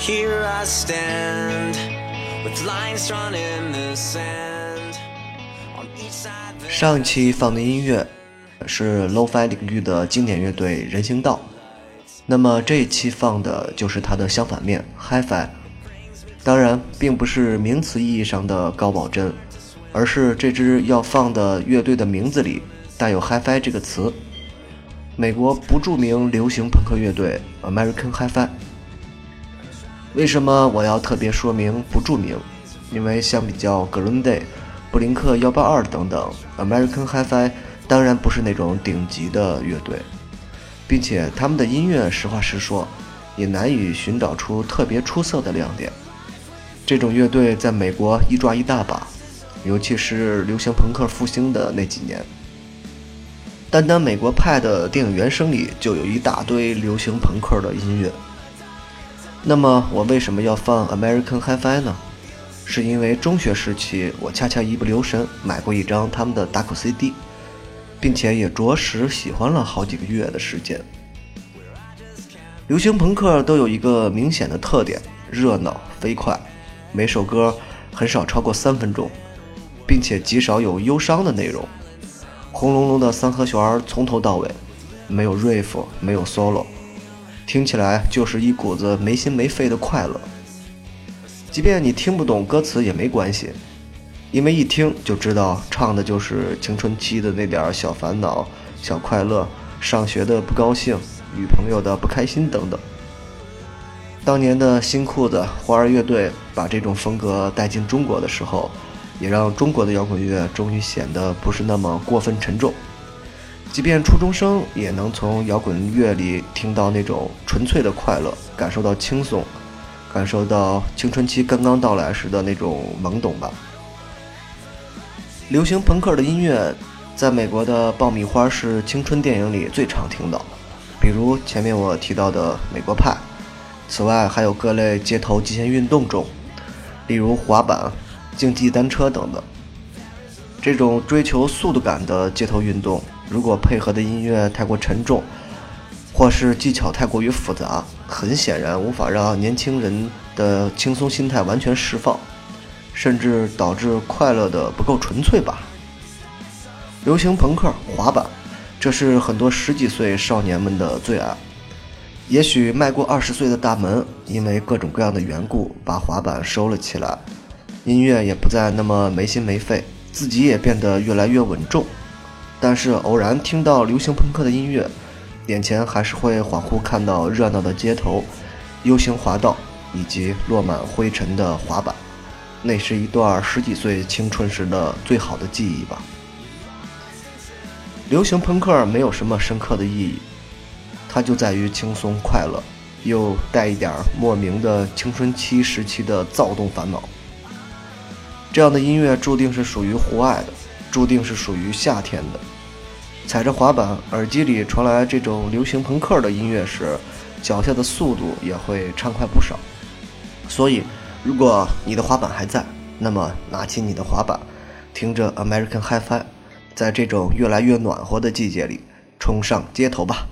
Here I stand with lines drawn in the sand. On each side, 上一期放的音乐是 Lo-Fi 领域的经典乐队人行道，那么这一期放的就是它的相反面 Hi-Fi。当然，并不是名词意义上的高保真，而是这支要放的乐队的名字里带有 Hi-Fi 这个词。美国不著名流行朋克乐队 American Hi-Fi。为什么我要特别说明不著名？因为相比较 Grenda、布林克幺八二等等，American Hi-Fi 当然不是那种顶级的乐队，并且他们的音乐，实话实说，也难以寻找出特别出色的亮点。这种乐队在美国一抓一大把，尤其是流行朋克复兴的那几年。单单美国派的电影原声里就有一大堆流行朋克的音乐。那么我为什么要放 American Hi-Fi 呢？是因为中学时期我恰恰一不留神买过一张他们的打口 CD，并且也着实喜欢了好几个月的时间。流行朋克都有一个明显的特点：热闹、飞快，每首歌很少超过三分钟，并且极少有忧伤的内容。轰隆隆的三和弦从头到尾，没有 riff，没有 solo。听起来就是一股子没心没肺的快乐。即便你听不懂歌词也没关系，因为一听就知道唱的就是青春期的那点小烦恼、小快乐，上学的不高兴、女朋友的不开心等等。当年的新裤子花儿乐队把这种风格带进中国的时候，也让中国的摇滚乐终于显得不是那么过分沉重。即便初中生也能从摇滚乐里听到那种纯粹的快乐，感受到轻松，感受到青春期刚刚到来时的那种懵懂吧。流行朋克的音乐，在美国的爆米花式青春电影里最常听到，比如前面我提到的《美国派》。此外，还有各类街头极限运动中，例如滑板、竞技单车等等。这种追求速度感的街头运动。如果配合的音乐太过沉重，或是技巧太过于复杂，很显然无法让年轻人的轻松心态完全释放，甚至导致快乐的不够纯粹吧。流行朋克、滑板，这是很多十几岁少年们的最爱。也许迈过二十岁的大门，因为各种各样的缘故，把滑板收了起来，音乐也不再那么没心没肺，自己也变得越来越稳重。但是偶然听到流行朋克的音乐，眼前还是会恍惚看到热闹的街头、U 型滑道以及落满灰尘的滑板，那是一段十几岁青春时的最好的记忆吧。流行朋克没有什么深刻的意义，它就在于轻松快乐，又带一点莫名的青春期时期的躁动烦恼。这样的音乐注定是属于户外的。注定是属于夏天的。踩着滑板，耳机里传来这种流行朋克的音乐时，脚下的速度也会畅快不少。所以，如果你的滑板还在，那么拿起你的滑板，听着 American Hi-Fi，在这种越来越暖和的季节里，冲上街头吧。